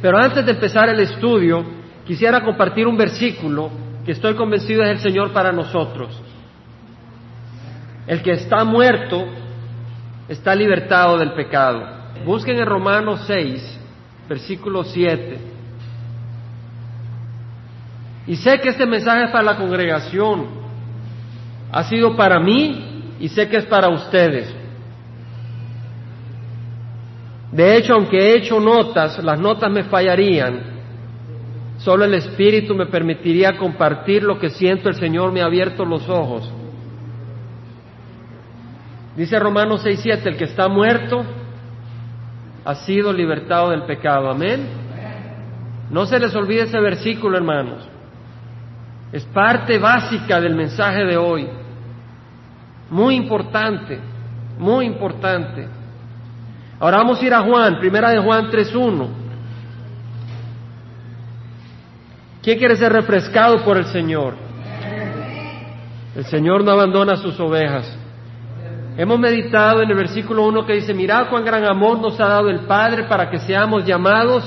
Pero antes de empezar el estudio, quisiera compartir un versículo que estoy convencido es el Señor para nosotros. El que está muerto está libertado del pecado. Busquen en Romanos 6, versículo 7. Y sé que este mensaje es para la congregación, ha sido para mí y sé que es para ustedes. De hecho, aunque he hecho notas, las notas me fallarían. Solo el Espíritu me permitiría compartir lo que siento. El Señor me ha abierto los ojos. Dice Romanos 6:7, el que está muerto ha sido libertado del pecado. Amén. No se les olvide ese versículo, hermanos. Es parte básica del mensaje de hoy. Muy importante, muy importante. Ahora vamos a ir a Juan, primera de Juan 3.1. ¿Quién quiere ser refrescado por el Señor? El Señor no abandona sus ovejas. Hemos meditado en el versículo 1 que dice, mirad cuán gran amor nos ha dado el Padre para que seamos llamados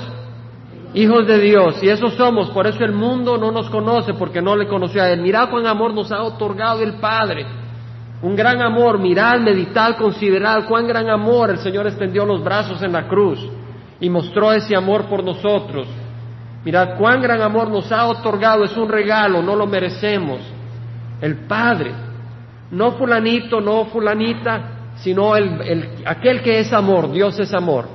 hijos de Dios. Y eso somos, por eso el mundo no nos conoce porque no le conoció a Él. Mirad cuán amor nos ha otorgado el Padre un gran amor, mirad, meditad, considerad cuán gran amor el Señor extendió los brazos en la cruz y mostró ese amor por nosotros. Mirad cuán gran amor nos ha otorgado, es un regalo, no lo merecemos. El Padre, no fulanito, no fulanita, sino el, aquel que es amor, Dios es amor.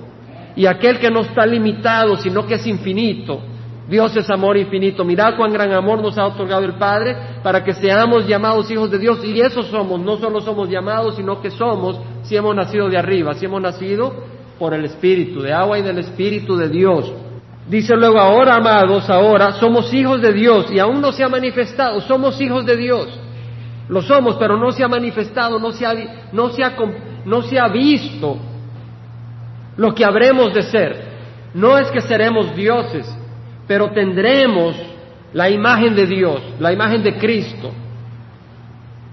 Y aquel que no está limitado, sino que es infinito, Dios es amor infinito. Mirad cuán gran amor nos ha otorgado el Padre para que seamos llamados hijos de Dios. Y eso somos, no solo somos llamados, sino que somos si hemos nacido de arriba, si hemos nacido por el Espíritu, de agua y del Espíritu de Dios. Dice luego, ahora amados, ahora somos hijos de Dios y aún no se ha manifestado, somos hijos de Dios. Lo somos, pero no se ha manifestado, no se ha, no se ha, no se ha visto lo que habremos de ser. No es que seremos dioses, pero tendremos la imagen de Dios, la imagen de Cristo.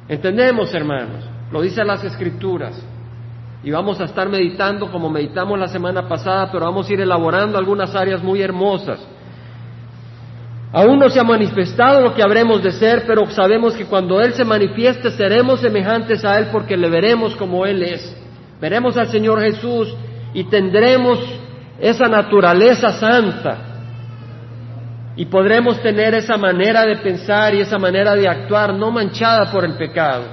¿Entendemos, hermanos? Lo dicen las escrituras. Y vamos a estar meditando como meditamos la semana pasada, pero vamos a ir elaborando algunas áreas muy hermosas. Aún no se ha manifestado lo que habremos de ser, pero sabemos que cuando Él se manifieste seremos semejantes a Él porque le veremos como Él es. Veremos al Señor Jesús y tendremos esa naturaleza santa y podremos tener esa manera de pensar y esa manera de actuar no manchada por el pecado.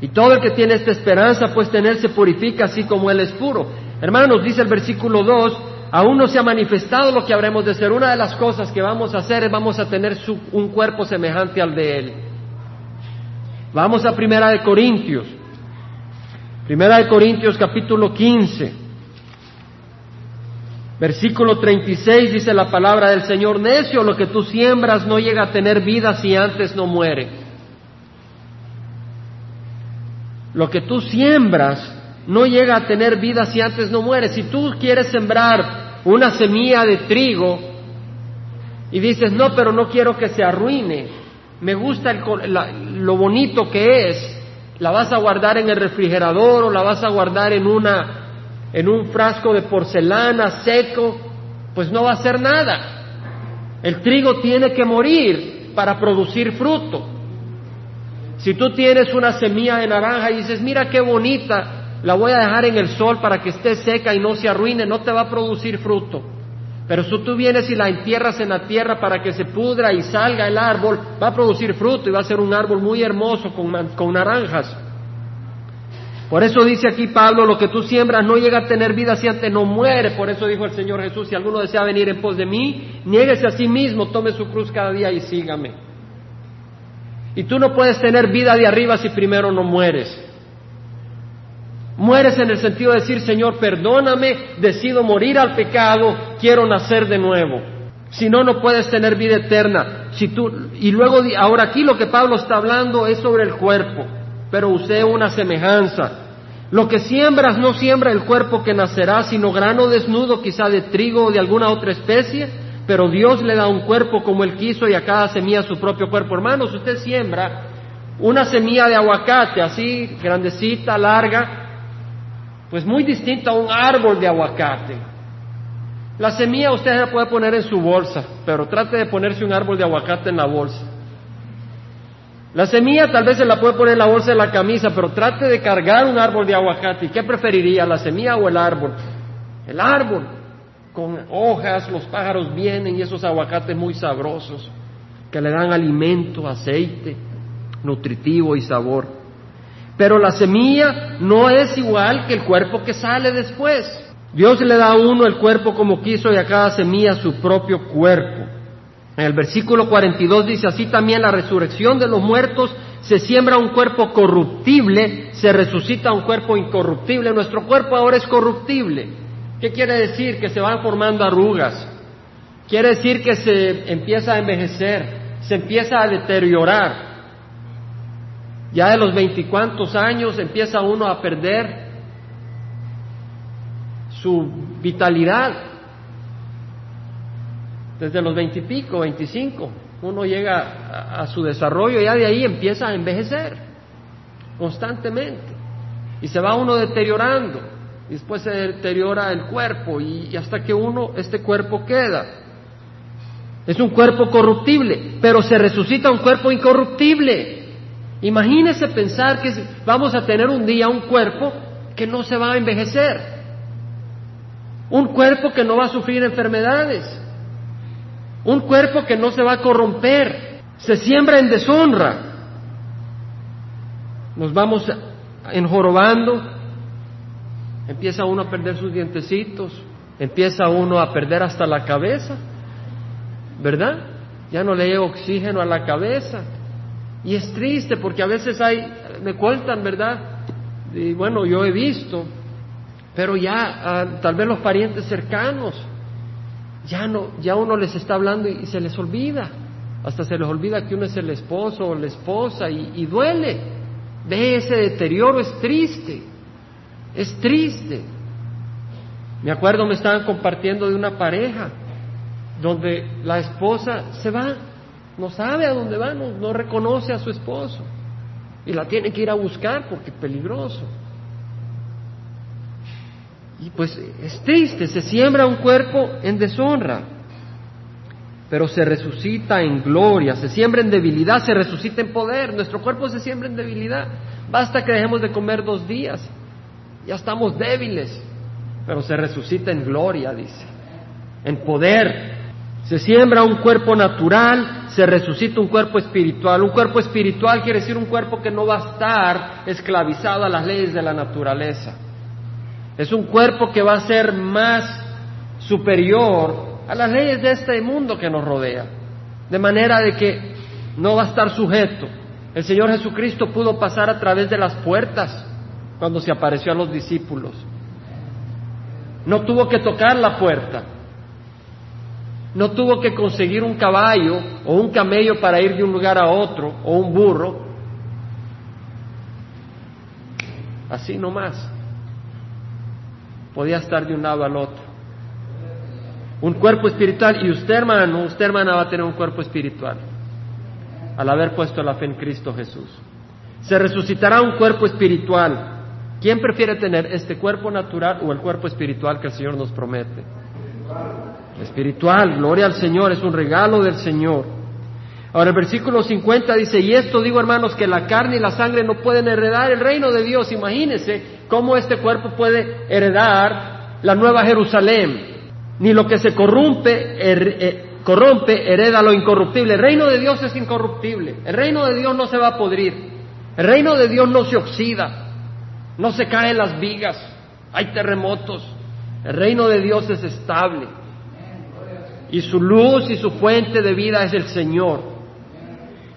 Y todo el que tiene esta esperanza, pues tener se purifica así como Él es puro. Hermanos, dice el versículo 2, aún no se ha manifestado lo que habremos de ser. Una de las cosas que vamos a hacer es vamos a tener un cuerpo semejante al de Él. Vamos a Primera de Corintios. Primera de Corintios capítulo 15. Versículo 36 dice la palabra del Señor, necio, lo que tú siembras no llega a tener vida si antes no muere. Lo que tú siembras no llega a tener vida si antes no muere. Si tú quieres sembrar una semilla de trigo y dices, no, pero no quiero que se arruine, me gusta lo bonito que es, la vas a guardar en el refrigerador o la vas a guardar en una en un frasco de porcelana seco, pues no va a hacer nada. El trigo tiene que morir para producir fruto. Si tú tienes una semilla de naranja y dices, mira qué bonita, la voy a dejar en el sol para que esté seca y no se arruine, no te va a producir fruto. Pero si tú vienes y la entierras en la tierra para que se pudra y salga el árbol, va a producir fruto y va a ser un árbol muy hermoso con, con naranjas. Por eso dice aquí Pablo, lo que tú siembras no llega a tener vida si antes no muere. Por eso dijo el Señor Jesús, si alguno desea venir en pos de mí, niéguese a sí mismo, tome su cruz cada día y sígame. Y tú no puedes tener vida de arriba si primero no mueres. Mueres en el sentido de decir, Señor, perdóname, decido morir al pecado, quiero nacer de nuevo. Si no, no puedes tener vida eterna. Si tú, y luego, ahora aquí lo que Pablo está hablando es sobre el cuerpo pero usé una semejanza. Lo que siembras no siembra el cuerpo que nacerá, sino grano desnudo quizá de trigo o de alguna otra especie, pero Dios le da un cuerpo como Él quiso y a cada semilla su propio cuerpo. Hermanos, usted siembra una semilla de aguacate así, grandecita, larga, pues muy distinta a un árbol de aguacate. La semilla usted la puede poner en su bolsa, pero trate de ponerse un árbol de aguacate en la bolsa. La semilla tal vez se la puede poner en la bolsa de la camisa, pero trate de cargar un árbol de aguacate. ¿Y qué preferiría, la semilla o el árbol? El árbol, con hojas, los pájaros vienen y esos aguacates muy sabrosos, que le dan alimento, aceite, nutritivo y sabor. Pero la semilla no es igual que el cuerpo que sale después. Dios le da a uno el cuerpo como quiso y a cada semilla su propio cuerpo. En el versículo 42 dice, así también la resurrección de los muertos se siembra un cuerpo corruptible, se resucita un cuerpo incorruptible. Nuestro cuerpo ahora es corruptible. ¿Qué quiere decir? Que se van formando arrugas. Quiere decir que se empieza a envejecer, se empieza a deteriorar. Ya de los veinticuantos años empieza uno a perder su vitalidad. Desde los veintipico, veinticinco, uno llega a, su desarrollo y ya de ahí empieza a envejecer constantemente. Y se va uno deteriorando. Y después se deteriora el cuerpo y, y hasta que uno, este cuerpo queda. Es un cuerpo corruptible, pero se resucita un cuerpo incorruptible. Imagínese pensar que vamos a tener un día un cuerpo que no se va a envejecer. Un cuerpo que no va a sufrir enfermedades. Un cuerpo que no se va a corromper. Se siembra en deshonra. Nos vamos enjorobando. Empieza uno a perder sus dientecitos. Empieza uno a perder hasta la cabeza. ¿Verdad? Ya no le llega oxígeno a la cabeza. Y es triste porque a veces hay, me cuentan, ¿verdad? Y bueno, yo he visto pero ya ah, tal vez los parientes cercanos, ya no, ya uno les está hablando y, se les olvida, hasta se les olvida que uno es el esposo o la esposa y, duele. Ve ese deterioro, es triste, es triste. Me acuerdo me estaban compartiendo de una pareja donde la esposa se va, no sabe a dónde va, no reconoce a su esposo y la tiene que ir a buscar porque es peligroso. Y pues es triste, se siembra un cuerpo en deshonra, pero se resucita en gloria, se siembra en debilidad, se resucita en poder. Nuestro cuerpo se siembra en debilidad. Basta que dejemos de comer dos días, ya estamos débiles, pero se resucita en gloria, dice, en poder. Se siembra un cuerpo natural, se resucita un cuerpo espiritual. Un cuerpo espiritual quiere decir un cuerpo que no va a estar esclavizado a las leyes de la naturaleza. Es un cuerpo que va a ser más superior a las leyes de este mundo que nos rodea. De manera de que no va a estar sujeto. El Señor Jesucristo pudo pasar a través de las puertas cuando se apareció a los discípulos. No tuvo que tocar la puerta. No tuvo que conseguir un caballo o un camello para ir de un lugar a otro o un burro. Así nomás podía estar de un lado al otro. Un cuerpo espiritual y usted hermano, usted hermana va a tener un cuerpo espiritual al haber puesto la fe en Cristo Jesús. Se resucitará un cuerpo espiritual. ¿Quién prefiere tener este cuerpo natural o el cuerpo espiritual que el Señor nos promete? Espiritual, gloria al Señor, es un regalo del Señor. Ahora el versículo 50 dice, y esto digo hermanos, que la carne y la sangre no pueden heredar el reino de Dios. Imagínense cómo este cuerpo puede heredar la nueva Jerusalén. Ni lo que se corrompe, eh, corrompe hereda lo incorruptible. El reino de Dios es incorruptible. El reino de Dios no se va a podrir. El reino de Dios no se oxida. No se caen las vigas. Hay terremotos. El reino de Dios es estable. Y su luz y su fuente de vida es el Señor.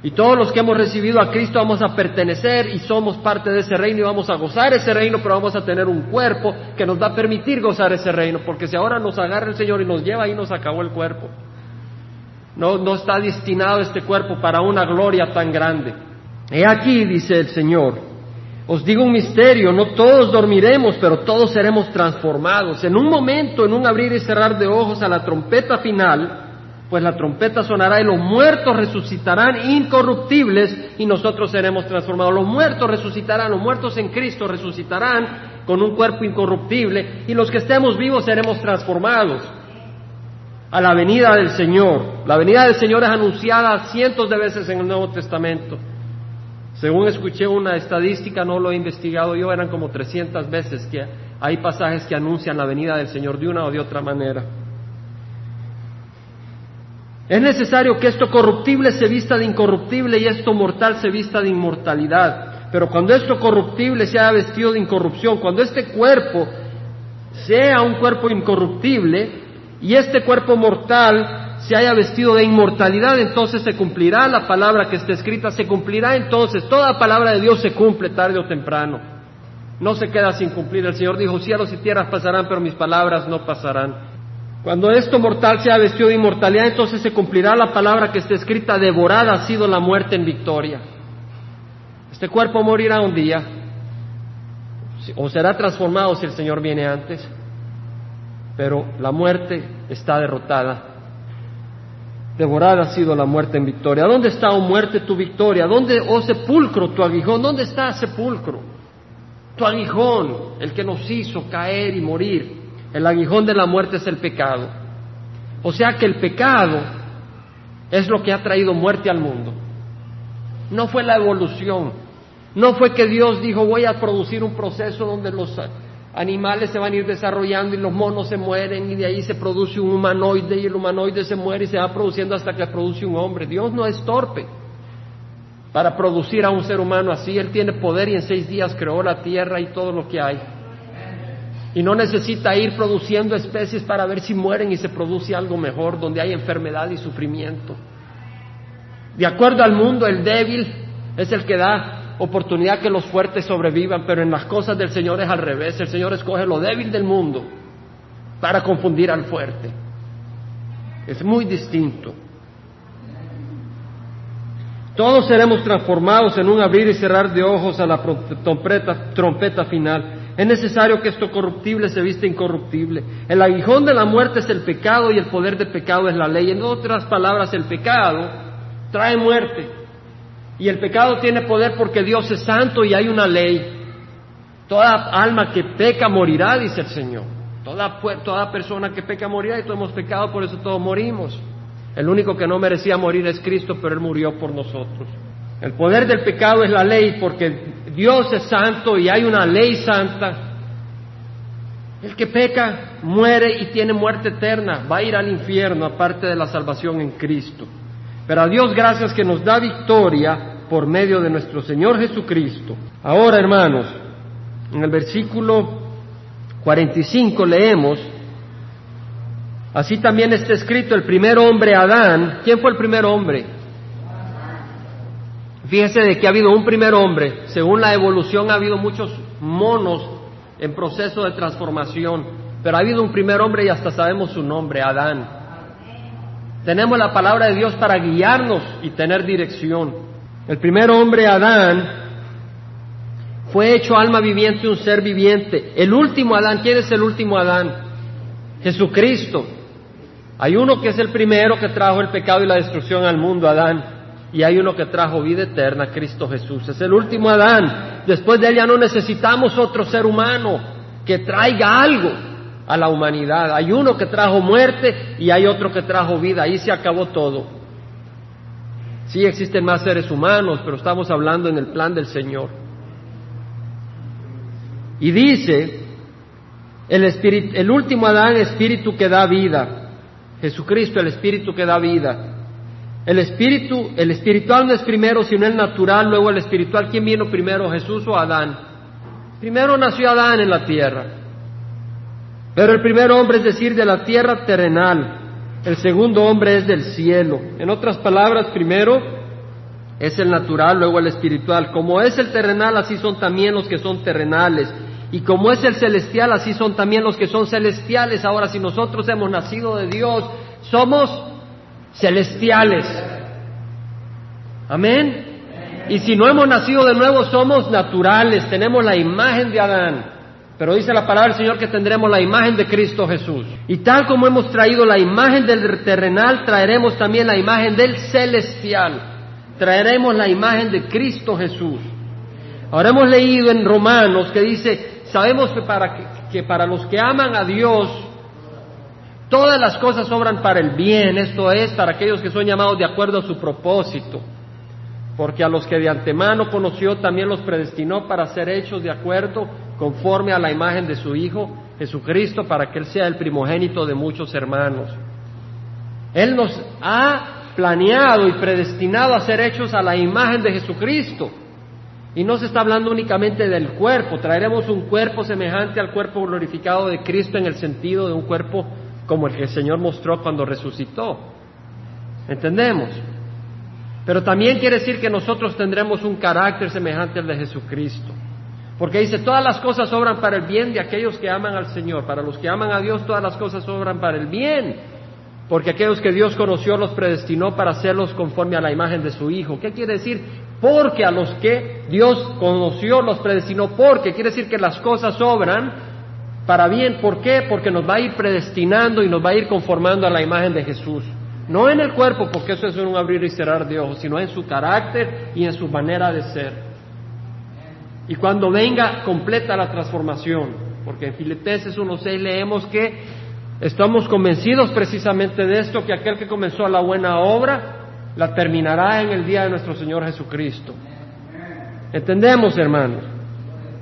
Y todos los que hemos recibido a Cristo vamos a pertenecer y somos parte de ese reino y vamos a gozar ese reino, pero vamos a tener un cuerpo que nos va a permitir gozar ese reino, porque si ahora nos agarra el Señor y nos lleva ahí nos acabó el cuerpo. No, no está destinado este cuerpo para una gloria tan grande. He aquí, dice el Señor, os digo un misterio, no todos dormiremos, pero todos seremos transformados. En un momento, en un abrir y cerrar de ojos a la trompeta final, pues la trompeta sonará y los muertos resucitarán incorruptibles y nosotros seremos transformados. Los muertos resucitarán, los muertos en Cristo resucitarán con un cuerpo incorruptible y los que estemos vivos seremos transformados. a la venida del Señor. La venida del Señor es anunciada cientos de veces en el Nuevo Testamento. Según escuché una estadística, no lo he investigado yo, eran como 300 veces que hay pasajes que anuncian la venida del Señor de una o de otra manera. Es necesario que esto corruptible se vista de incorruptible y esto mortal se vista de inmortalidad. Pero cuando esto corruptible se haya vestido de incorrupción, cuando este cuerpo sea un cuerpo incorruptible y este cuerpo mortal se haya vestido de inmortalidad, entonces se cumplirá la palabra que está escrita, se cumplirá entonces, toda palabra de Dios se cumple tarde o temprano. No se queda sin cumplir. El Señor dijo, cielos y tierras pasarán, pero mis palabras no pasarán. Cuando esto mortal sea vestido de inmortalidad, entonces se cumplirá la palabra que está escrita, devorada ha sido la muerte en victoria. Este cuerpo morirá un día, o será transformado si el Señor viene antes, pero la muerte está derrotada. Devorada ha sido la muerte en victoria. ¿Dónde está, oh muerte, tu victoria? ¿Dónde, oh sepulcro, tu aguijón? ¿Dónde está sepulcro? Tu aguijón, el que nos hizo caer y morir. El aguijón de la muerte es el pecado. O sea que el pecado es lo que ha traído muerte al mundo. No fue la evolución. No fue que Dios dijo voy a producir un proceso donde los animales se van a ir desarrollando y los monos se mueren y de ahí se produce un humanoide y el humanoide se muere y se va produciendo hasta que produce un hombre. Dios no es torpe para producir a un ser humano así. Él tiene poder y en seis días creó la tierra y todo lo que hay y no necesita ir produciendo especies para ver si mueren y se produce algo mejor, donde hay enfermedad y sufrimiento. De acuerdo al mundo, el débil es el que da oportunidad que los fuertes sobrevivan, pero en las cosas del Señor es al revés. El Señor escoge lo débil del mundo para confundir al fuerte. Es muy distinto. Todos seremos transformados en un abrir y cerrar de ojos a la trompeta, trompeta final. Es necesario que esto corruptible se viste incorruptible. El aguijón de la muerte es el pecado y el poder del pecado es la ley. En otras palabras, el pecado trae muerte. Y el pecado tiene poder porque Dios es santo y hay una ley. Toda alma que peca morirá, dice el Señor. Toda, toda persona que peca morirá y todos hemos pecado, por eso todos morimos. El único que no merecía morir es Cristo, pero Él murió por nosotros. El poder del pecado es la ley porque Dios es santo y hay una ley santa. El que peca muere y tiene muerte eterna, va a ir al infierno aparte de la salvación en Cristo. Pero a Dios gracias que nos da victoria por medio de nuestro Señor Jesucristo. Ahora, hermanos, en el versículo 45 leemos, así también está escrito el primer hombre Adán. ¿Quién fue el primer hombre? Fíjese de que ha habido un primer hombre, según la evolución ha habido muchos monos en proceso de transformación, pero ha habido un primer hombre y hasta sabemos su nombre, Adán. Tenemos la palabra de Dios para guiarnos y tener dirección. El primer hombre, Adán, fue hecho alma viviente, un ser viviente. El último Adán, ¿quién es el último Adán? Jesucristo. Hay uno que es el primero que trajo el pecado y la destrucción al mundo, Adán y hay uno que trajo vida eterna, Cristo Jesús. Es el último Adán. Después de él ya no necesitamos otro ser humano que traiga algo a la humanidad. Hay uno que trajo muerte y hay otro que trajo vida. Ahí se acabó todo. Sí existen más seres humanos, pero estamos hablando en el plan del Señor. Y dice, el, el último Adán, espíritu que da vida. Jesucristo, el espíritu que da vida. El espíritu, el espiritual no es primero sino el natural, luego el espiritual. ¿Quién vino primero, Jesús o Adán? Primero nació Adán en la tierra. Pero el primer hombre es decir, de la tierra terrenal. El segundo hombre es del cielo. En otras palabras, primero es el natural, luego el espiritual. Como es el terrenal, así son también los que son terrenales. Y como es el celestial, así son también los que son celestiales. Ahora, si nosotros hemos nacido de Dios, somos celestiales. Amén. Y si no hemos nacido de nuevo, somos naturales, tenemos la imagen de Adán. Pero dice la palabra del Señor que tendremos la imagen de Cristo Jesús. Y tal como hemos traído la imagen del terrenal, traeremos también la imagen del celestial. Traeremos la imagen de Cristo Jesús. Ahora hemos leído en Romanos que dice, sabemos que para, que para los que aman a Dios, Todas las cosas obran para el bien, esto es, para aquellos que son llamados de acuerdo a su propósito. Porque a los que de antemano conoció también los predestinó para ser hechos de acuerdo conforme a la imagen de su Hijo Jesucristo, para que Él sea el primogénito de muchos hermanos. Él nos ha planeado y predestinado a ser hechos a la imagen de Jesucristo. Y no se está hablando únicamente del cuerpo, traeremos un cuerpo semejante al cuerpo glorificado de Cristo en el sentido de un cuerpo como el que el Señor mostró cuando resucitó. ¿Entendemos? Pero también quiere decir que nosotros tendremos un carácter semejante al de Jesucristo. Porque dice, todas las cosas obran para el bien de aquellos que aman al Señor. Para los que aman a Dios, todas las cosas obran para el bien. Porque aquellos que Dios conoció los predestinó para hacerlos conforme a la imagen de su Hijo. ¿Qué quiere decir? Porque a los que Dios conoció los predestinó. Porque quiere decir que las cosas obran para bien. ¿Por qué? Porque nos va a ir predestinando y nos va a ir conformando a la imagen de Jesús. No en el cuerpo, porque eso es un abrir y cerrar de ojos, sino en su carácter y en su manera de ser. Y cuando venga completa la transformación, porque en Filipenses 1.6 leemos que estamos convencidos precisamente de esto, que aquel que comenzó la buena obra la terminará en el día de nuestro Señor Jesucristo. ¿Entendemos, hermanos?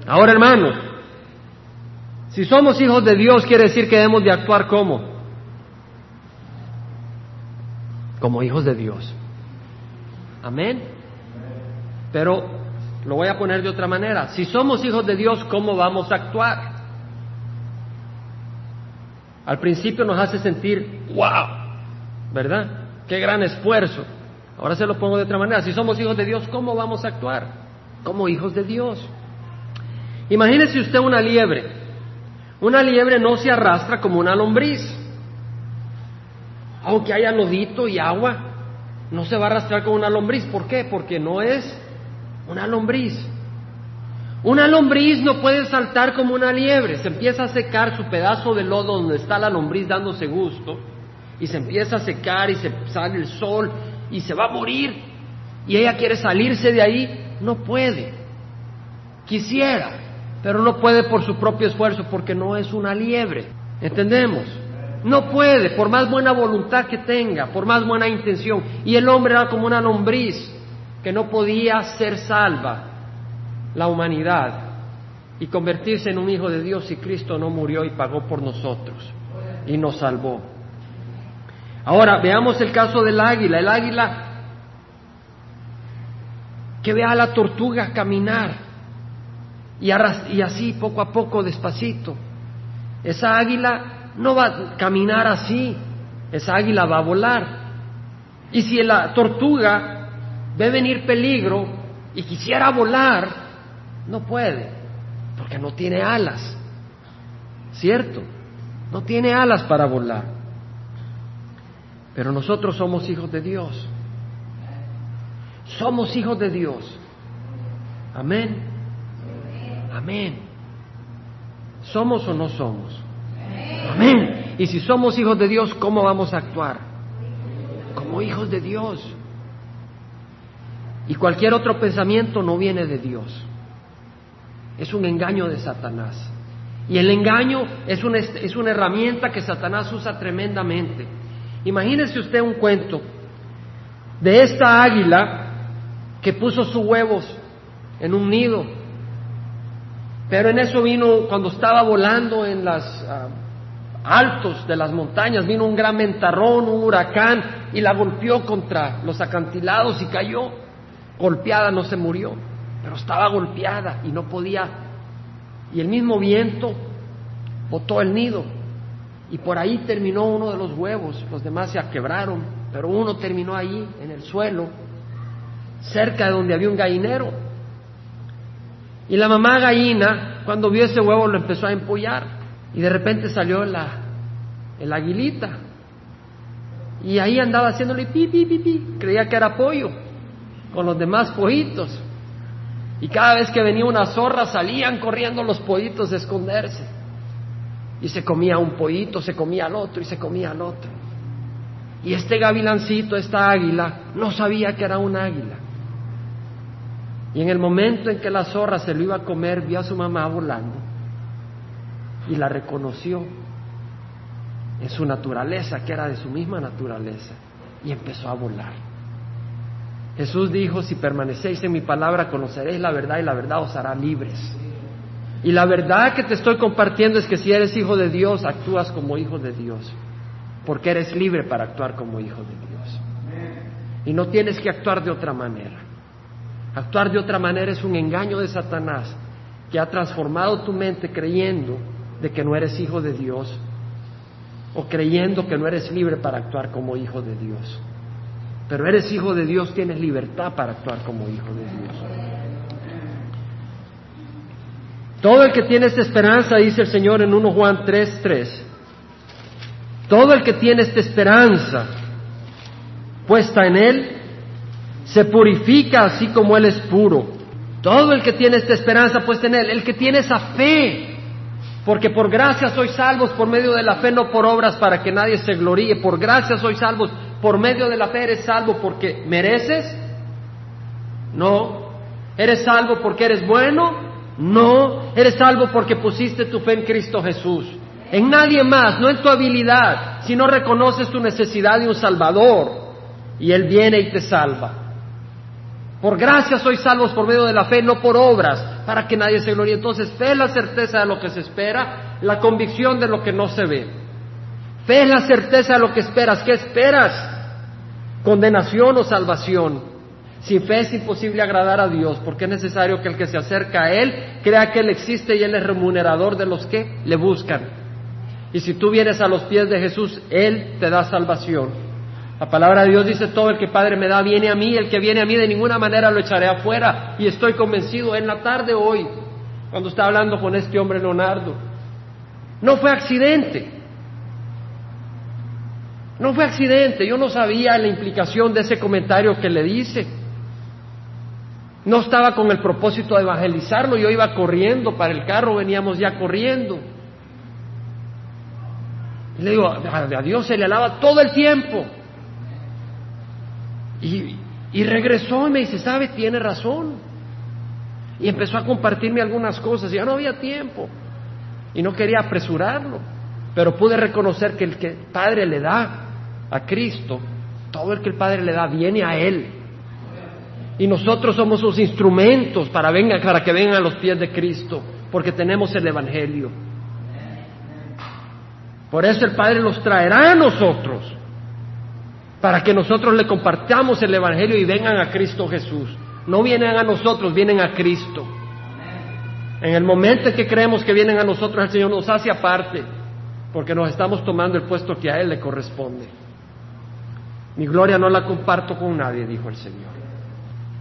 Ahora, hermanos, si somos hijos de Dios, quiere decir que debemos de actuar como? Como hijos de Dios. Amén. Pero lo voy a poner de otra manera. Si somos hijos de Dios, ¿cómo vamos a actuar? Al principio nos hace sentir, wow, ¿verdad? Qué gran esfuerzo. Ahora se lo pongo de otra manera. Si somos hijos de Dios, ¿cómo vamos a actuar? Como hijos de Dios. Imagínese usted una liebre una liebre no se arrastra como una lombriz. Aunque haya lodito y agua, no se va a arrastrar como una lombriz. ¿Por qué? Porque no es una lombriz. Una lombriz no puede saltar como una liebre. Se empieza a secar su pedazo de lodo donde está la lombriz dándose gusto. Y se empieza a secar y se sale el sol y se va a morir. Y ella quiere salirse de ahí. No puede. Quisiera pero no puede por su propio esfuerzo porque no es una liebre. ¿Entendemos? No puede, por más buena voluntad que tenga, por más buena intención. Y el hombre era como una lombriz que no podía ser salva la humanidad y convertirse en un hijo de Dios si Cristo no murió y pagó por nosotros y nos salvó. Ahora veamos el caso del águila. El águila que ve a la tortuga caminar y, así poco a poco, despacito. Esa águila no va a caminar así, esa águila va a volar. Y si la tortuga ve venir peligro y quisiera volar, no puede, porque no tiene alas, ¿cierto? No tiene alas para volar. Pero nosotros somos hijos de Dios. Somos hijos de Dios. Amén. Amén. ¿Somos o no somos? Amén. Y si somos hijos de Dios, ¿cómo vamos a actuar? Como hijos de Dios. Y cualquier otro pensamiento no viene de Dios. Es un engaño de Satanás. Y el engaño es una, es una herramienta que Satanás usa tremendamente. Imagínese usted un cuento de esta águila que puso sus huevos en un nido pero en eso vino, cuando estaba volando en los ah, altos de las montañas, vino un gran mentarrón, un huracán, y la golpeó contra los acantilados y cayó. Golpeada, no se murió, pero estaba golpeada y no podía. Y el mismo viento botó el nido. Y por ahí terminó uno de los huevos, los demás se quebraron, pero uno terminó ahí, en el suelo, cerca de donde había un gallinero. Y la mamá gallina, cuando vio ese huevo, lo empezó a empollar. Y de repente salió la, el aguilita. Y ahí andaba haciéndole pi, pi, pi, pi. Creía que era pollo, con los demás pollitos. Y cada vez que venía una zorra, salían corriendo los pollitos a esconderse. Y se comía un pollito, se comía al otro y se comía al otro. Y este gavilancito, esta águila, no sabía que era un águila. Y en el momento en que la zorra se lo iba a comer, vio a su mamá volando y la reconoció. en su naturaleza, que era de su misma naturaleza, y empezó a volar. Jesús dijo, si permanecéis en mi palabra, conoceréis la verdad y la verdad os hará libres. Y la verdad que te estoy compartiendo es que si eres hijo de Dios, actúas como hijo de Dios, porque eres libre para actuar como hijo de Dios. Y no tienes que actuar de otra manera. Actuar de otra manera es un engaño de Satanás que ha transformado tu mente creyendo de que no eres hijo de Dios o creyendo que no eres libre para actuar como hijo de Dios. Pero eres hijo de Dios, tienes libertad para actuar como hijo de Dios. Todo el que tiene esta esperanza, dice el Señor en 1 Juan 3, 3, todo el que tiene esta esperanza puesta en Él, se purifica así como Él es puro. Todo el que tiene esta esperanza puesta en Él, el que tiene esa fe, porque por gracia sois salvos por medio de la fe, no por obras para que nadie se gloríe, por gracia sois salvos por medio de la fe, eres salvo porque mereces, no, eres salvo porque eres bueno, no, eres salvo porque pusiste tu fe en Cristo Jesús. En nadie más, no en tu habilidad, si no reconoces tu necesidad de un Salvador y Él viene y te salva. Por gracia sois salvos por medio de la fe, no por obras, para que nadie se gloríe. Entonces, fe es la certeza de lo que se espera, la convicción de lo que no se ve. Fe es la certeza de lo que esperas. ¿Qué esperas? ¿Condenación o salvación? Sin fe es imposible agradar a Dios, porque es necesario que el que se acerca a Él crea que Él existe y Él es remunerador de los que le buscan. Y si tú vienes a los pies de Jesús, Él te da salvación. La palabra de Dios dice, todo el que Padre me da viene a mí, el que viene a mí de ninguna manera lo echaré afuera. Y estoy convencido en la tarde hoy, cuando estaba hablando con este hombre Leonardo, no fue accidente. No fue accidente, yo no sabía la implicación de ese comentario que le dice. No estaba con el propósito de evangelizarlo, yo iba corriendo para el carro, veníamos ya corriendo. le digo, a Dios se le alaba todo el tiempo. Y, regresó y me dice, ¿sabe? Tiene razón. Y empezó a compartirme algunas cosas, ya no había tiempo. Y no quería apresurarlo. Pero pude reconocer que el que el Padre le da a Cristo, todo el que el Padre le da viene a Él. Y nosotros somos sus instrumentos para, venga, para que vengan a los pies de Cristo, porque tenemos el Evangelio. Por eso el Padre los traerá a nosotros, para que nosotros le compartamos el Evangelio y vengan a Cristo Jesús. No vienen a nosotros, vienen a Cristo. En el momento en que creemos que vienen a nosotros, el Señor nos hace aparte, porque nos estamos tomando el puesto que a Él le corresponde. Mi gloria no la comparto con nadie, dijo el Señor.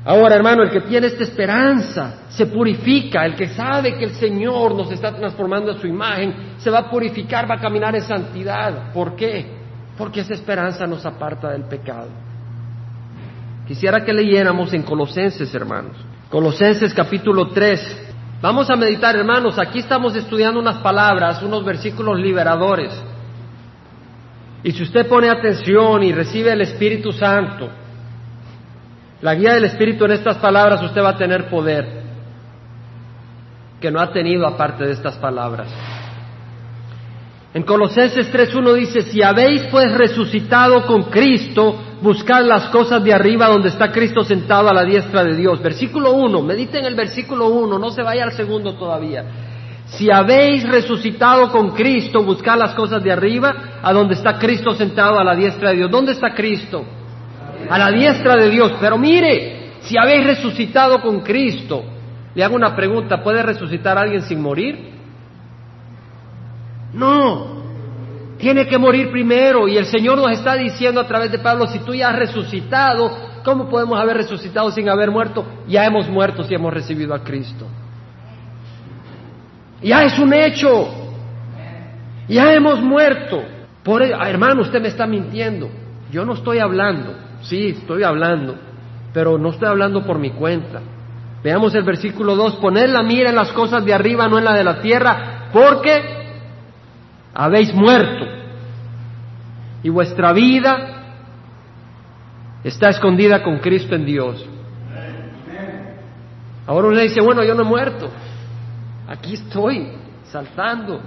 Ahora, hermano, el que tiene esta esperanza se purifica, el que sabe que el Señor nos está transformando a su imagen, se va a purificar, va a caminar en santidad. ¿Por qué? Porque esa esperanza nos aparta del pecado. Quisiera que leyéramos en Colosenses, hermanos. Colosenses capítulo 3. Vamos a meditar, hermanos. Aquí estamos estudiando unas palabras, unos versículos liberadores. Y si usted pone atención y recibe el Espíritu Santo, la guía del Espíritu en estas palabras usted va a tener poder que no ha tenido aparte de estas palabras. En Colosenses 3.1 dice, si habéis pues resucitado con Cristo, buscad las cosas de arriba donde está Cristo sentado a la diestra de Dios. Versículo 1, mediten el versículo 1, no se vaya al segundo todavía. Si habéis resucitado con Cristo, buscad las cosas de arriba, a donde está Cristo sentado a la diestra de Dios. ¿Dónde está Cristo? a la diestra de Dios. Pero mire, si habéis resucitado con Cristo, le hago una pregunta, ¿puede resucitar a alguien sin morir? No, tiene que morir primero. Y el Señor nos está diciendo a través de Pablo, si tú ya has resucitado, ¿cómo podemos haber resucitado sin haber muerto? Ya hemos muerto si hemos recibido a Cristo. Ya es un hecho. Ya hemos muerto. Por, hermano, usted me está mintiendo. Yo no estoy hablando Sí, estoy hablando, pero no estoy hablando por mi cuenta. Veamos el versículo 2, poned la mira en las cosas de arriba, no en la de la tierra, porque habéis muerto y vuestra vida está escondida con Cristo en Dios. Ahora uno dice, bueno, yo no he muerto, aquí estoy, saltando,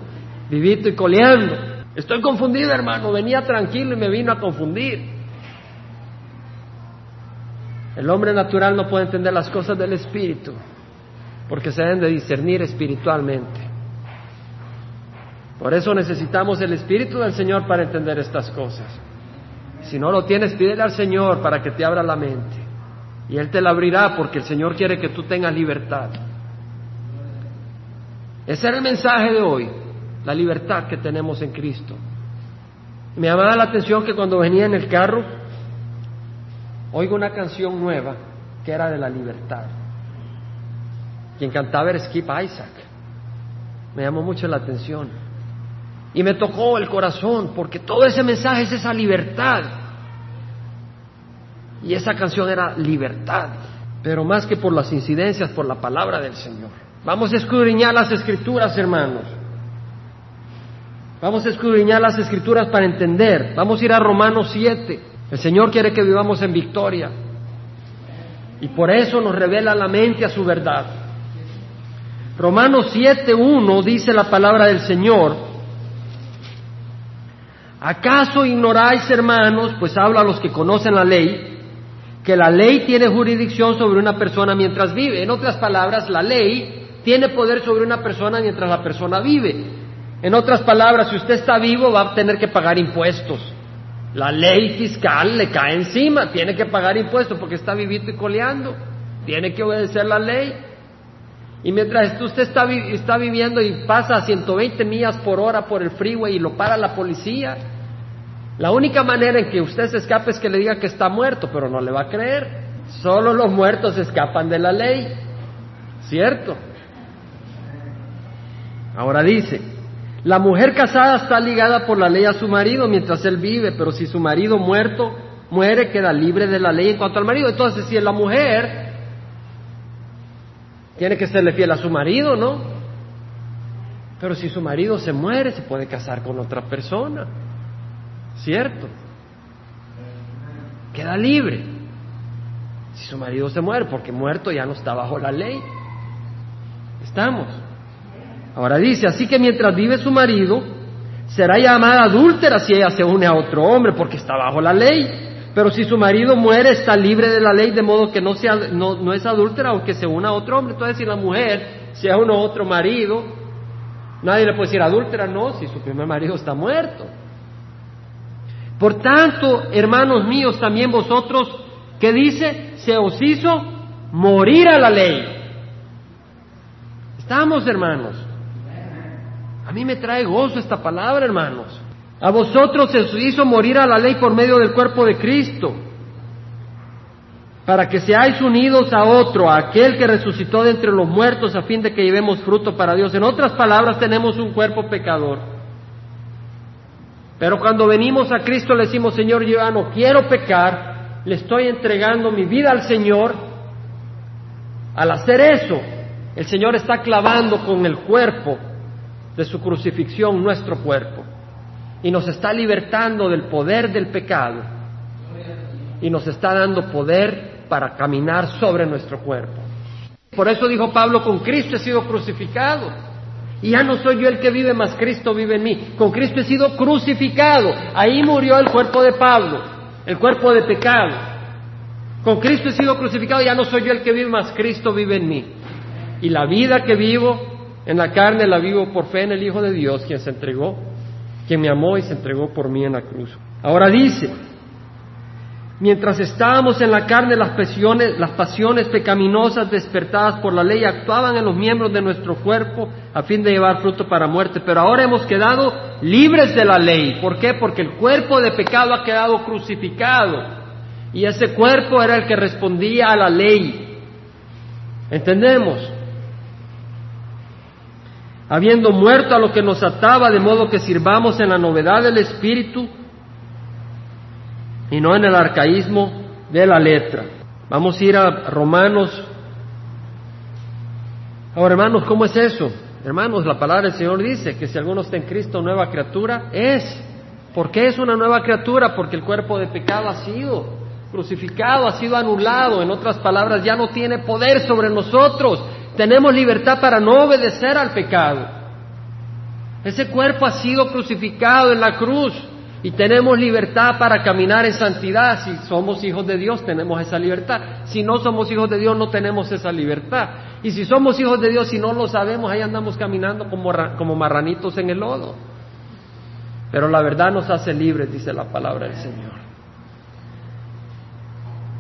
vivito y coleando. Estoy confundido, hermano. Venía tranquilo y me vino a confundir. El hombre natural no puede entender las cosas del Espíritu porque se deben de discernir espiritualmente. Por eso necesitamos el Espíritu del Señor para entender estas cosas. Si no lo tienes, pídele al Señor para que te abra la mente. Y Él te la abrirá porque el Señor quiere que tú tengas libertad. Ese era el mensaje de hoy, la libertad que tenemos en Cristo. Me llamaba la atención que cuando venía en el carro, oigo una canción nueva que era de la libertad. Quien cantaba era Skip Isaac. Me llamó mucho la atención. Y me tocó el corazón, porque todo ese mensaje es esa libertad. Y esa canción era libertad, pero más que por las incidencias, por la palabra del Señor. Vamos a escudriñar las escrituras, hermanos. Vamos a escudriñar las escrituras para entender. Vamos a ir a Romanos 7. El Señor quiere que vivamos en victoria. Y por eso nos revela la mente a su verdad. Romanos 7.1 dice la palabra del Señor. ¿Acaso ignoráis, hermanos, pues habla a los que conocen la ley, que la ley tiene jurisdicción sobre una persona mientras vive? En otras palabras, la ley tiene poder sobre una persona mientras la persona vive. En otras palabras, si usted está vivo va a tener que pagar impuestos. La ley fiscal le cae encima, tiene que pagar impuestos porque está vivito y coleando, tiene que obedecer la ley. Y mientras usted está, está viviendo y pasa a 120 millas por hora por el freeway y lo para la policía, la única manera en que usted se escape es que le diga que está muerto, pero no le va a creer. Solo los muertos escapan de la ley, ¿cierto? Ahora dice, la mujer casada está ligada por la ley a su marido mientras él vive, pero si su marido muerto muere, queda libre de la ley en cuanto al marido. Entonces, si la mujer tiene que serle fiel a su marido, ¿no? Pero si su marido se muere, se puede casar con otra persona. ¿Cierto? Queda libre. Si su marido se muere, porque muerto ya no está bajo la ley. Estamos. Ahora dice, así que mientras vive su marido, será llamada adúltera si ella se une a otro hombre, porque está bajo la ley. Pero si su marido muere, está libre de la ley, de modo que no, sea, no, es adúltera aunque se una a otro hombre. Entonces, si la mujer se une a otro marido, nadie le puede decir adúltera, no, si su primer marido está muerto. Por tanto, hermanos míos, también vosotros, ¿qué dice? Se os hizo morir a la ley. Estamos, hermanos. A mí me trae gozo esta palabra, hermanos. A vosotros se os hizo morir a la ley por medio del cuerpo de Cristo, para que seáis unidos a otro, a aquel que resucitó de entre los muertos, a fin de que llevemos fruto para Dios. En otras palabras, tenemos un cuerpo pecador. Pero cuando venimos a Cristo le decimos, Señor, yo no quiero pecar, le estoy entregando mi vida al Señor. Al hacer eso, el Señor está clavando con el cuerpo de su crucifixión nuestro cuerpo y nos está libertando del poder del pecado y nos está dando poder para caminar sobre nuestro cuerpo. Por eso dijo Pablo, con Cristo he sido crucificado. Y ya no soy yo el que vive, más Cristo vive en mí. Con Cristo he sido crucificado. Ahí murió el cuerpo de Pablo, el cuerpo de pecado. Con Cristo he sido crucificado, ya no soy yo el que vive, más Cristo vive en mí. Y la vida que vivo en la carne la vivo por fe en el Hijo de Dios, quien se entregó que me amó y se entregó por mí en la cruz. Ahora dice, mientras estábamos en la carne, las pasiones, las pasiones pecaminosas despertadas por la ley actuaban en los miembros de nuestro cuerpo a fin de llevar fruto para muerte, pero ahora hemos quedado libres de la ley. ¿Por qué? Porque el cuerpo de pecado ha quedado crucificado y ese cuerpo era el que respondía a la ley. ¿Entendemos? Habiendo muerto a lo que nos ataba, de modo que sirvamos en la novedad del Espíritu y no en el arcaísmo de la letra. Vamos a ir a Romanos. Ahora, hermanos, ¿cómo es eso? Hermanos, la palabra del Señor dice que si alguno está en Cristo, nueva criatura es. ¿Por qué es una nueva criatura? Porque el cuerpo de pecado ha sido crucificado, ha sido anulado. En otras palabras, ya no tiene poder sobre nosotros tenemos libertad para no obedecer al pecado. Ese cuerpo ha sido crucificado en la cruz y tenemos libertad para caminar en santidad. Si somos hijos de Dios, tenemos esa libertad. Si no somos hijos de Dios, no tenemos esa libertad. Y si somos hijos de Dios y no lo sabemos, ahí andamos caminando como, como marranitos en el lodo. Pero la verdad nos hace libres, dice la palabra del Señor.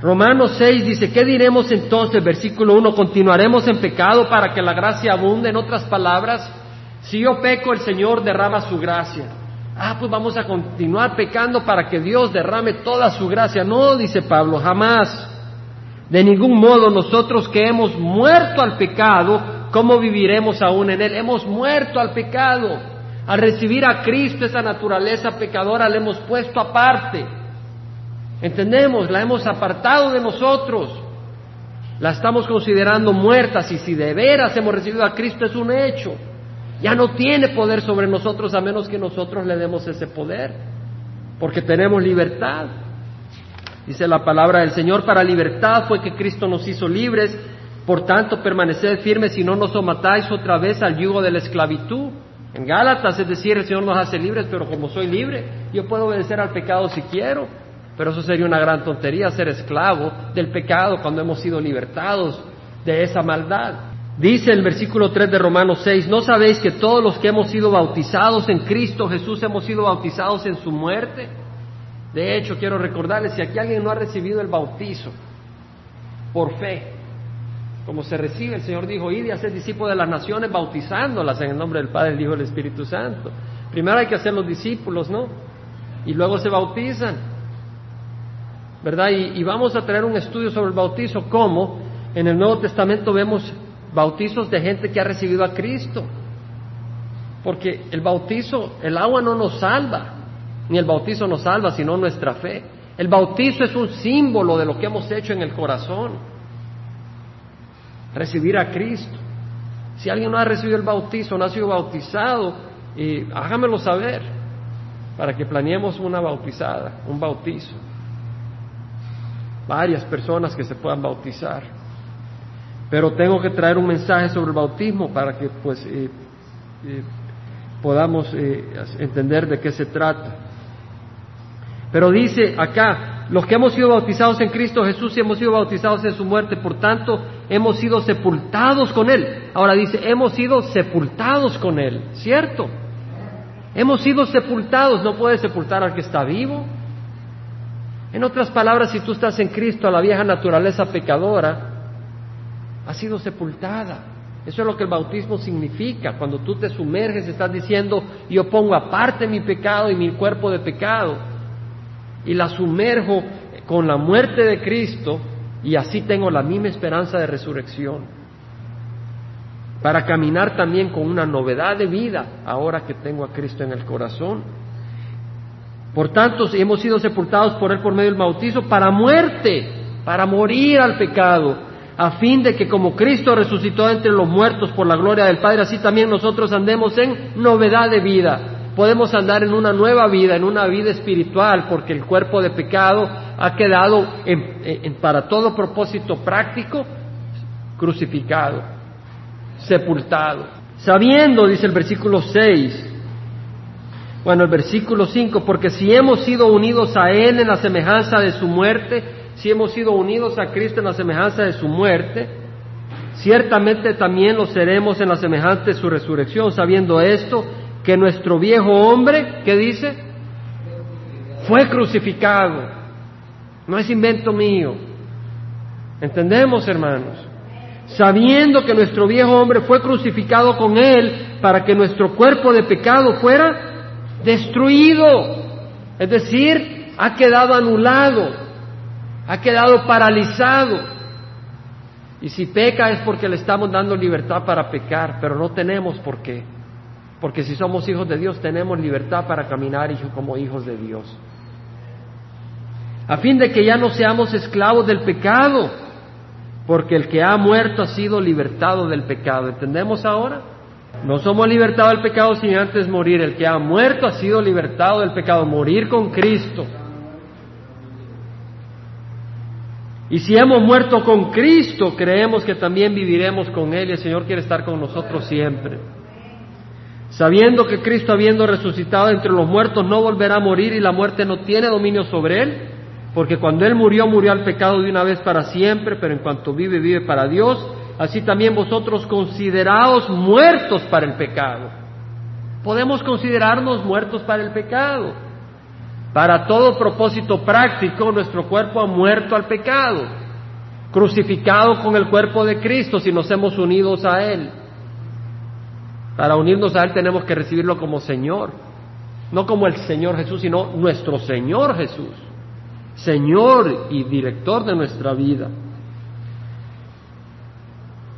Romanos 6 dice, ¿qué diremos entonces? Versículo 1, ¿continuaremos en pecado para que la gracia abunde? En otras palabras, si yo peco, el Señor derrama su gracia. Ah, pues vamos a continuar pecando para que Dios derrame toda su gracia. No, dice Pablo, jamás. De ningún modo nosotros que hemos muerto al pecado, ¿cómo viviremos aún en él? Hemos muerto al pecado. Al recibir a Cristo esa naturaleza pecadora, le hemos puesto aparte. Entendemos, la hemos apartado de nosotros, la estamos considerando muertas y si de veras hemos recibido a Cristo es un hecho. Ya no tiene poder sobre nosotros a menos que nosotros le demos ese poder, porque tenemos libertad. Dice la palabra del Señor, para libertad fue que Cristo nos hizo libres, por tanto permaneced firmes y no nos somatáis otra vez al yugo de la esclavitud. En Gálatas, es decir, el Señor nos hace libres, pero como soy libre, yo puedo obedecer al pecado si quiero. Pero eso sería una gran tontería, ser esclavo del pecado cuando hemos sido libertados de esa maldad. Dice el versículo 3 de Romanos 6, ¿no sabéis que todos los que hemos sido bautizados en Cristo Jesús hemos sido bautizados en su muerte? De hecho, quiero recordarles, si aquí alguien no ha recibido el bautizo por fe, como se recibe, el Señor dijo, id y hacer discípulos de las naciones bautizándolas en el nombre del Padre, el Hijo y el Espíritu Santo. Primero hay que hacer los discípulos, ¿no? Y luego se bautizan. ¿Verdad? Y, vamos a traer un estudio sobre el bautizo, cómo en el Nuevo Testamento vemos bautizos de gente que ha recibido a Cristo. Porque el bautizo, el agua no nos salva, ni el bautizo nos salva, sino nuestra fe. El bautizo es un símbolo de lo que hemos hecho en el corazón. Recibir a Cristo. Si alguien no ha recibido el bautizo, no ha sido bautizado, y hágamelo saber para que planeemos una bautizada, un bautizo varias personas que se puedan bautizar. Pero tengo que traer un mensaje sobre el bautismo para que pues eh, eh, podamos eh, entender de qué se trata. Pero dice acá, los que hemos sido bautizados en Cristo Jesús y hemos sido bautizados en su muerte, por tanto, hemos sido sepultados con Él. Ahora dice, hemos sido sepultados con Él, ¿cierto? Hemos sido sepultados, no puede sepultar al que está vivo. En otras palabras, si tú estás en Cristo, la vieja naturaleza pecadora ha sido sepultada. Eso es lo que el bautismo significa. Cuando tú te sumerges, estás diciendo, yo pongo aparte mi pecado y mi cuerpo de pecado y la sumerjo con la muerte de Cristo y así tengo la misma esperanza de resurrección. Para caminar también con una novedad de vida ahora que tengo a Cristo en el corazón. Por tanto, hemos sido sepultados por Él por medio del bautizo para muerte, para morir al pecado, a fin de que como Cristo resucitó entre los muertos por la gloria del Padre, así también nosotros andemos en novedad de vida. Podemos andar en una nueva vida, en una vida espiritual, porque el cuerpo de pecado ha quedado para todo propósito práctico crucificado, sepultado. Sabiendo, dice el versículo 6, bueno, el versículo 5, porque si hemos sido unidos a Él en la semejanza de su muerte, si hemos sido unidos a Cristo en la semejanza de su muerte, ciertamente también lo seremos en la semejanza de su resurrección, sabiendo esto, que nuestro viejo hombre, ¿qué dice? Fue crucificado. No es invento mío. ¿Entendemos, hermanos? Sabiendo que nuestro viejo hombre fue crucificado con Él para que nuestro cuerpo de pecado fuera destruido, es decir, ha quedado anulado, ha quedado paralizado. Y si peca es porque le estamos dando libertad para pecar, pero no tenemos por qué. Porque si somos hijos de Dios tenemos libertad para caminar como hijos de Dios. A fin de que ya no seamos esclavos del pecado, porque el que ha muerto ha sido libertado del pecado. ¿Entendemos ahora? No somos libertados del pecado sin antes morir. El que ha muerto ha sido libertado del pecado, morir con Cristo. Y si hemos muerto con Cristo, creemos que también viviremos con Él y el Señor quiere estar con nosotros siempre. sabiendo que Cristo, habiendo resucitado entre los muertos, no volverá a morir y la muerte no tiene dominio sobre él, porque cuando él murió, murió al pecado de una vez para siempre, pero en cuanto vive, vive para Dios, así también vosotros consideraos muertos para el pecado. Podemos considerarnos muertos para el pecado. Para todo propósito práctico, nuestro cuerpo ha muerto al pecado, crucificado con el cuerpo de Cristo si nos hemos unidos a Él. Para unirnos a Él tenemos que recibirlo como Señor, no como el Señor Jesús, sino nuestro Señor Jesús, Señor y director de nuestra vida.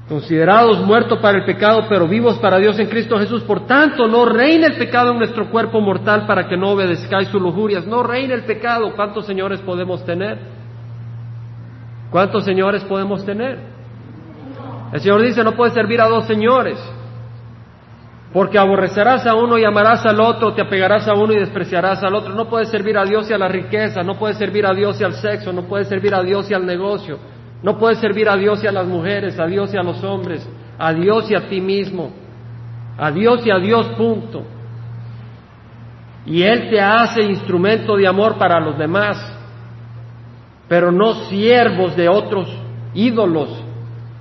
Considerados muertos para el pecado, pero vivos para Dios en Cristo Jesús. Por tanto, no reina el pecado en nuestro cuerpo mortal para que no obedezcáis sus lujurias. No reina el pecado. ¿Cuántos señores podemos tener? ¿Cuántos señores podemos tener? El Señor dice, no puedes servir a dos señores. Porque aborrecerás a uno y amarás al otro, te apegarás a uno y despreciarás al otro. No puedes servir a Dios y a la riqueza, no puedes servir a Dios y al sexo, no puedes servir a Dios y al negocio, no puedes servir a Dios y a las mujeres, a Dios y a los hombres, a Dios y a ti mismo, a Dios y a Dios punto. Y Él te hace instrumento de amor para los demás, pero no siervos de otros ídolos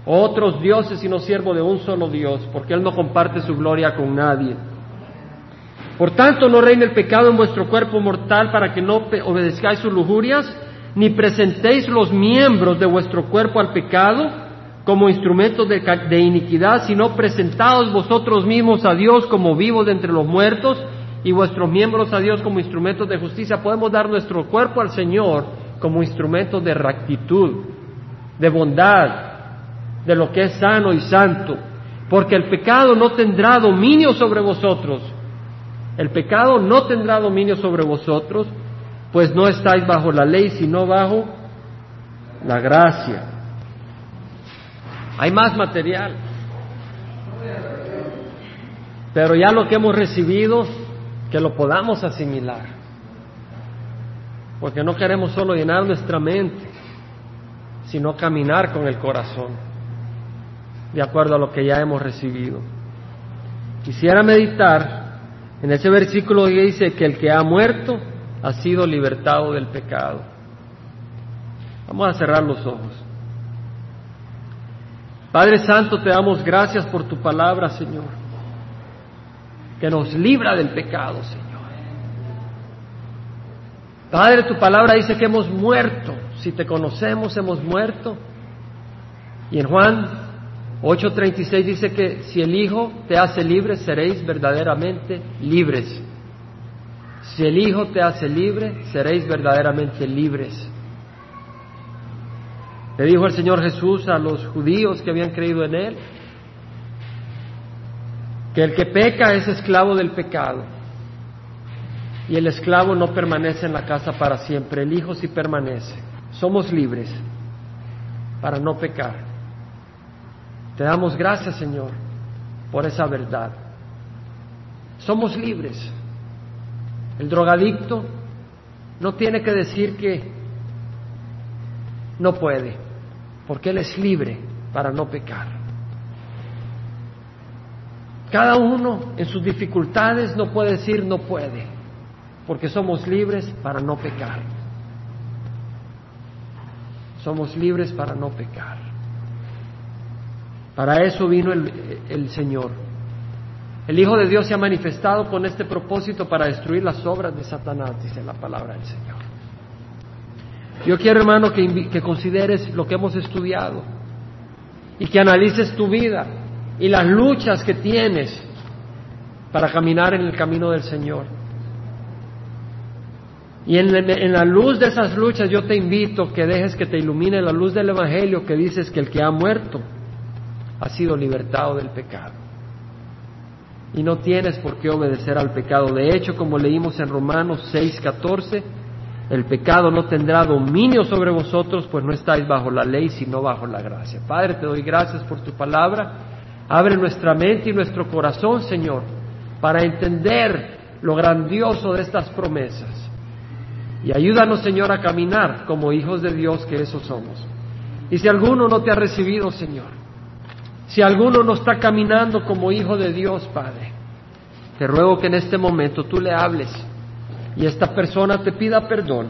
otros dioses, sino siervo de un solo Dios, porque Él no comparte su gloria con nadie. Por tanto, no reine el pecado en vuestro cuerpo mortal para que no obedezcáis sus lujurias, ni presentéis los miembros de vuestro cuerpo al pecado como instrumentos de, de iniquidad, sino presentaos vosotros mismos a Dios como vivos de entre los muertos y vuestros miembros a Dios como instrumentos de justicia. Podemos dar nuestro cuerpo al Señor como instrumentos de rectitud, de bondad, de lo que es sano y santo, porque el pecado no tendrá dominio sobre vosotros. El pecado no tendrá dominio sobre vosotros, pues no estáis bajo la ley, sino bajo la gracia. Hay más material. Pero ya lo que hemos recibido, que lo podamos asimilar. Porque no queremos solo llenar nuestra mente, sino caminar con el corazón de acuerdo a lo que ya hemos recibido. Quisiera meditar en ese versículo que dice que el que ha muerto ha sido libertado del pecado. Vamos a cerrar los ojos. Padre Santo, te damos gracias por tu palabra, Señor, que nos libra del pecado, Señor. Padre, tu palabra dice que hemos muerto. Si te conocemos, hemos muerto. Y en Juan 8.36 dice que si el Hijo te hace libre, seréis verdaderamente libres. Si el Hijo te hace libre, seréis verdaderamente libres. Le dijo el Señor Jesús a los judíos que habían creído en Él, que el que peca es esclavo del pecado. Y el esclavo no permanece en la casa para siempre, el Hijo sí permanece. Somos libres para no pecar. Te damos gracias, Señor, por esa verdad. Somos libres. El drogadicto no tiene que decir que no puede, porque él es libre para no pecar. Cada uno en sus dificultades no puede decir no puede, porque somos libres para no pecar. Somos libres para no pecar. Para eso vino el, Señor. El Hijo de Dios se ha manifestado con este propósito para destruir las obras de Satanás, dice la palabra del Señor. Yo quiero, hermano, que, consideres lo que hemos estudiado y que analices tu vida y las luchas que tienes para caminar en el camino del Señor. Y en, en, la luz de esas luchas yo te invito que dejes que te ilumine la luz del Evangelio que dices que el que ha muerto ha sido libertado del pecado. Y no tienes por qué obedecer al pecado. De hecho, como leímos en Romanos 6:14, el pecado no tendrá dominio sobre vosotros, pues no estáis bajo la ley, sino bajo la gracia. Padre, te doy gracias por tu palabra. Abre nuestra mente y nuestro corazón, Señor, para entender lo grandioso de estas promesas. Y ayúdanos, Señor, a caminar como hijos de Dios que esos somos. Y si alguno no te ha recibido, Señor, si alguno no está caminando como hijo de Dios, Padre, te ruego que en este momento tú le hables y esta persona te pida perdón.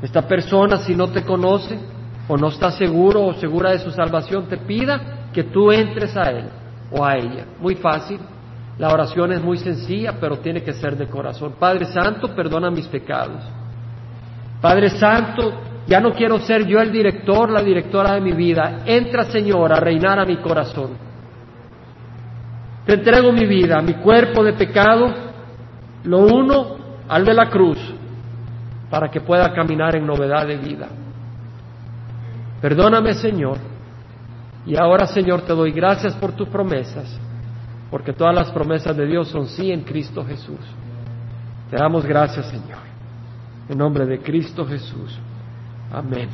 Esta persona, si no te conoce o no está seguro o segura de su salvación, te pida que tú entres a él o a ella. Muy fácil. La oración es muy sencilla, pero tiene que ser de corazón. Padre Santo, perdona mis pecados. Padre Santo, ya no quiero ser yo el director, la directora de mi vida. Entra, Señor, a reinar a mi corazón. Te entrego mi vida, mi cuerpo de pecado, lo uno al de la cruz, para que pueda caminar en novedad de vida. Perdóname, Señor. Y ahora, Señor, te doy gracias por tus promesas, porque todas las promesas de Dios son sí en Cristo Jesús. Te damos gracias, Señor. En nombre de Cristo Jesús. Amém.